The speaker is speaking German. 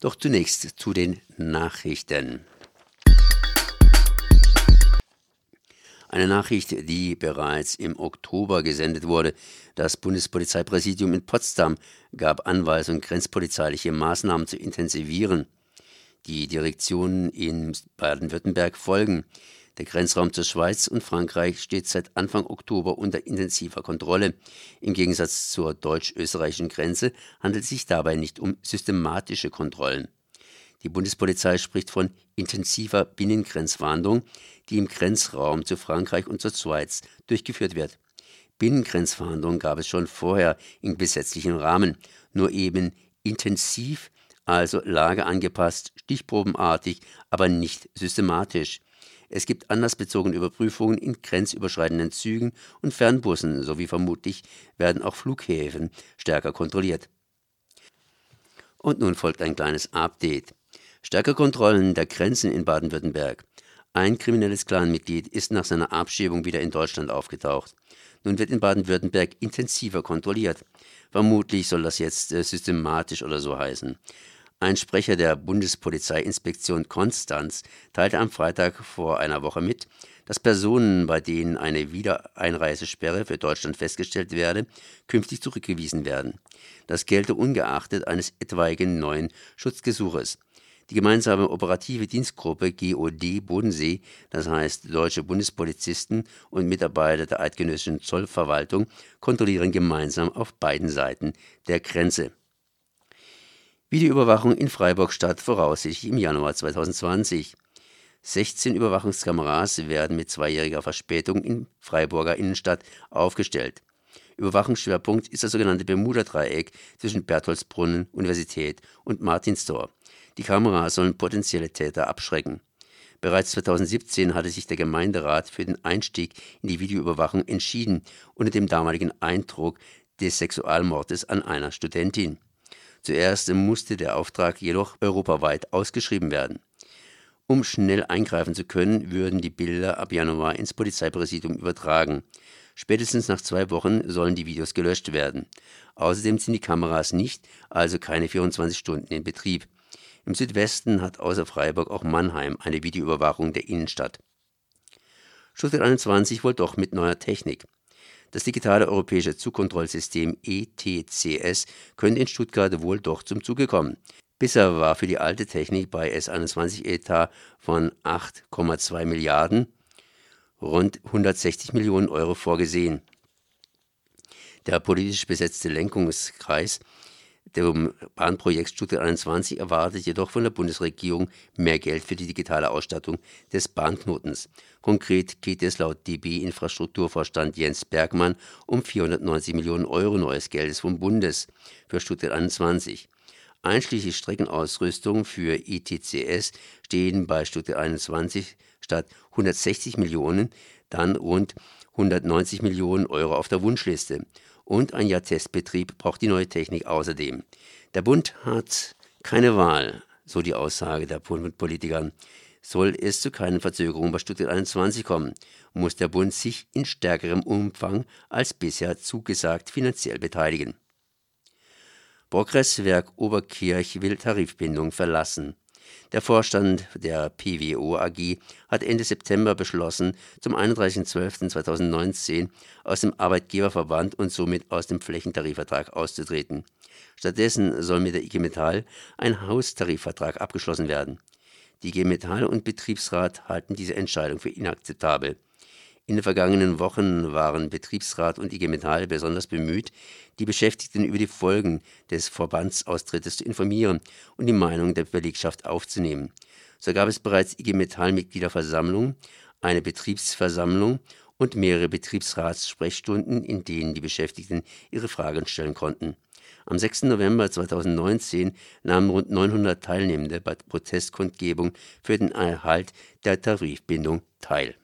Doch zunächst zu den Nachrichten. Eine Nachricht, die bereits im Oktober gesendet wurde. Das Bundespolizeipräsidium in Potsdam gab Anweisung, grenzpolizeiliche Maßnahmen zu intensivieren. Die Direktionen in Baden-Württemberg folgen. Der Grenzraum zur Schweiz und Frankreich steht seit Anfang Oktober unter intensiver Kontrolle. Im Gegensatz zur deutsch-österreichischen Grenze handelt es sich dabei nicht um systematische Kontrollen. Die Bundespolizei spricht von intensiver Binnengrenzfahndung, die im Grenzraum zu Frankreich und zur Schweiz durchgeführt wird. Binnengrenzfahndung gab es schon vorher im gesetzlichen Rahmen, nur eben intensiv, also lageangepasst, stichprobenartig, aber nicht systematisch. Es gibt anlassbezogene Überprüfungen in grenzüberschreitenden Zügen und Fernbussen sowie vermutlich werden auch Flughäfen stärker kontrolliert. Und nun folgt ein kleines Update. Stärker Kontrollen der Grenzen in Baden-Württemberg. Ein kriminelles Clanmitglied ist nach seiner Abschiebung wieder in Deutschland aufgetaucht. Nun wird in Baden-Württemberg intensiver kontrolliert. Vermutlich soll das jetzt äh, systematisch oder so heißen. Ein Sprecher der Bundespolizeiinspektion Konstanz teilte am Freitag vor einer Woche mit, dass Personen, bei denen eine Wiedereinreisesperre für Deutschland festgestellt werde, künftig zurückgewiesen werden. Das gelte ungeachtet eines etwaigen neuen Schutzgesuches. Die gemeinsame operative Dienstgruppe GOD Bodensee, das heißt deutsche Bundespolizisten und Mitarbeiter der eidgenössischen Zollverwaltung, kontrollieren gemeinsam auf beiden Seiten der Grenze. Videoüberwachung in Freiburg statt voraussichtlich im Januar 2020. 16 Überwachungskameras werden mit zweijähriger Verspätung in Freiburger Innenstadt aufgestellt. Überwachungsschwerpunkt ist das sogenannte Bermuda-Dreieck zwischen Bertholdsbrunnen, Universität und Martinstor. Die Kameras sollen potenzielle Täter abschrecken. Bereits 2017 hatte sich der Gemeinderat für den Einstieg in die Videoüberwachung entschieden, unter dem damaligen Eindruck des Sexualmordes an einer Studentin. Zuerst musste der Auftrag jedoch europaweit ausgeschrieben werden. Um schnell eingreifen zu können, würden die Bilder ab Januar ins Polizeipräsidium übertragen. Spätestens nach zwei Wochen sollen die Videos gelöscht werden. Außerdem sind die Kameras nicht, also keine 24 Stunden in Betrieb. Im Südwesten hat außer Freiburg auch Mannheim eine Videoüberwachung der Innenstadt. Stuttgart 21 wohl doch mit neuer Technik. Das digitale europäische Zugkontrollsystem ETCS könnte in Stuttgart wohl doch zum Zuge kommen. Bisher war für die alte Technik bei S21-Etat von 8,2 Milliarden rund 160 Millionen Euro vorgesehen. Der politisch besetzte Lenkungskreis dem Bahnprojekt Stuttgart 21 erwartet jedoch von der Bundesregierung mehr Geld für die digitale Ausstattung des Bahnknotens. Konkret geht es laut DB-Infrastrukturvorstand Jens Bergmann um 490 Millionen Euro neues Geldes vom Bundes für Stuttgart 21. Einschließlich Streckenausrüstung für ITCS stehen bei Stuttgart 21 statt 160 Millionen dann rund 190 Millionen Euro auf der Wunschliste und ein Jahr Testbetrieb braucht die neue Technik außerdem. Der Bund hat keine Wahl, so die Aussage der Politiker. Soll es zu keinen Verzögerungen bei Stuttgart 21 kommen, muss der Bund sich in stärkerem Umfang als bisher zugesagt finanziell beteiligen. Progresswerk Oberkirch will Tarifbindung verlassen. Der Vorstand der PWO AG hat Ende September beschlossen, zum 31.12.2019 aus dem Arbeitgeberverband und somit aus dem Flächentarifvertrag auszutreten. Stattdessen soll mit der IG Metall ein Haustarifvertrag abgeschlossen werden. Die IG Metall und Betriebsrat halten diese Entscheidung für inakzeptabel. In den vergangenen Wochen waren Betriebsrat und IG Metall besonders bemüht, die Beschäftigten über die Folgen des Verbandsaustrittes zu informieren und die Meinung der Belegschaft aufzunehmen. So gab es bereits IG Metall-Mitgliederversammlungen, eine Betriebsversammlung und mehrere Betriebsratssprechstunden, in denen die Beschäftigten ihre Fragen stellen konnten. Am 6. November 2019 nahmen rund 900 Teilnehmende bei Protestkundgebung für den Erhalt der Tarifbindung teil